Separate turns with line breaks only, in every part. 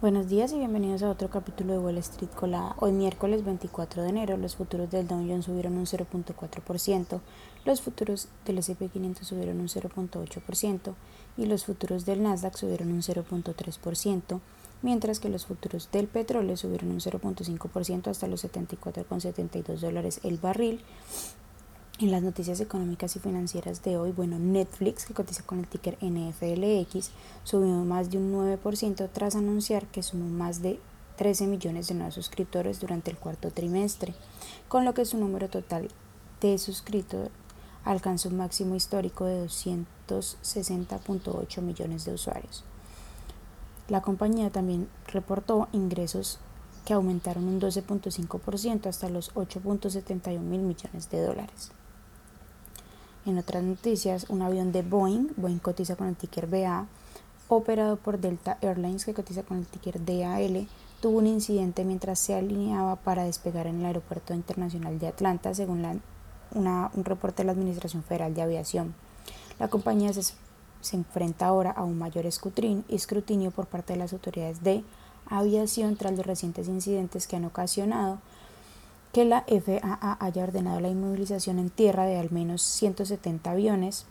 Buenos días y bienvenidos a otro capítulo de Wall Street Colada. Hoy miércoles 24 de enero los futuros del Dow Jones subieron un 0.4%, los futuros del S&P 500 subieron un 0.8% y los futuros del Nasdaq subieron un 0.3%, mientras que los futuros del petróleo subieron un 0.5% hasta los 74,72 dólares el barril en las noticias económicas y financieras de hoy, bueno, Netflix, que cotiza con el ticker NFLX, subió más de un 9% tras anunciar que sumó más de 13 millones de nuevos suscriptores durante el cuarto trimestre, con lo que su número total de suscritos alcanzó un máximo histórico de 260.8 millones de usuarios. La compañía también reportó ingresos que aumentaron un 12.5% hasta los 8.71 mil millones de dólares. En otras noticias, un avión de Boeing, Boeing cotiza con el ticker BA, operado por Delta Airlines, que cotiza con el ticker DAL, tuvo un incidente mientras se alineaba para despegar en el Aeropuerto Internacional de Atlanta, según un reporte de la Administración Federal de Aviación. La compañía se, se enfrenta ahora a un mayor escrutinio por parte de las autoridades de aviación tras los recientes incidentes que han ocasionado que la FAA haya ordenado la inmovilización en tierra de al menos 170 aviones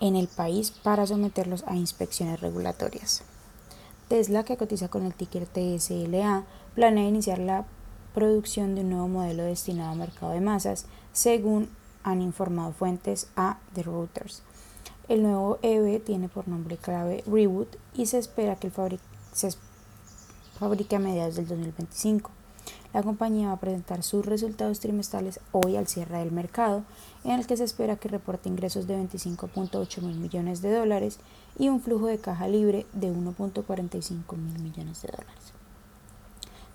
en el país para someterlos a inspecciones regulatorias. Tesla, que cotiza con el ticker TSLA, planea iniciar la producción de un nuevo modelo destinado al mercado de masas, según han informado fuentes a The Reuters. El nuevo EV tiene por nombre clave Reboot y se espera que se fabrique a mediados del 2025. La compañía va a presentar sus resultados trimestrales hoy al cierre del mercado, en el que se espera que reporte ingresos de 25.8 mil millones de dólares y un flujo de caja libre de 1.45 mil millones de dólares.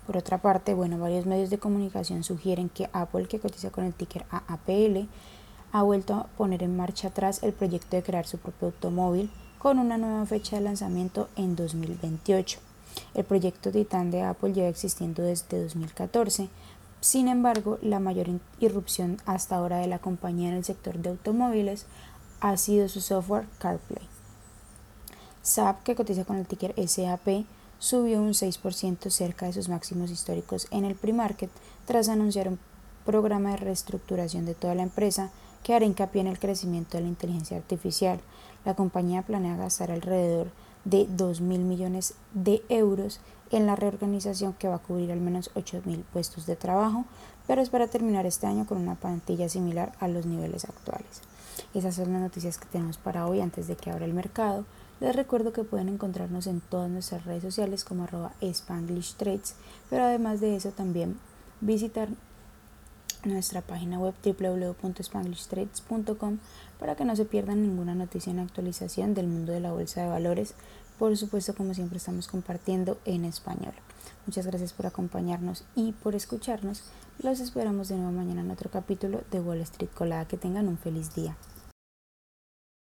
Por otra parte, bueno, varios medios de comunicación sugieren que Apple, que cotiza con el ticker AAPL, ha vuelto a poner en marcha atrás el proyecto de crear su propio automóvil con una nueva fecha de lanzamiento en 2028. El proyecto Titan de Apple lleva existiendo desde 2014. Sin embargo, la mayor irrupción hasta ahora de la compañía en el sector de automóviles ha sido su software CarPlay. SAP, que cotiza con el ticker SAP, subió un 6% cerca de sus máximos históricos en el pre-market tras anunciar un programa de reestructuración de toda la empresa que hará hincapié en el crecimiento de la inteligencia artificial. La compañía planea gastar alrededor de 2 mil millones de euros en la reorganización que va a cubrir al menos 8 mil puestos de trabajo, pero es para terminar este año con una plantilla similar a los niveles actuales. Esas son las noticias que tenemos para hoy antes de que abra el mercado. Les recuerdo que pueden encontrarnos en todas nuestras redes sociales como arroba Spanglish Trades, pero además de eso también visitar nuestra página web www.spanglishtrades.com para que no se pierdan ninguna noticia en actualización del mundo de la bolsa de valores. Por supuesto, como siempre, estamos compartiendo en español. Muchas gracias por acompañarnos y por escucharnos. Los esperamos de nuevo mañana en otro capítulo de Wall Street Colada. Que tengan un feliz día.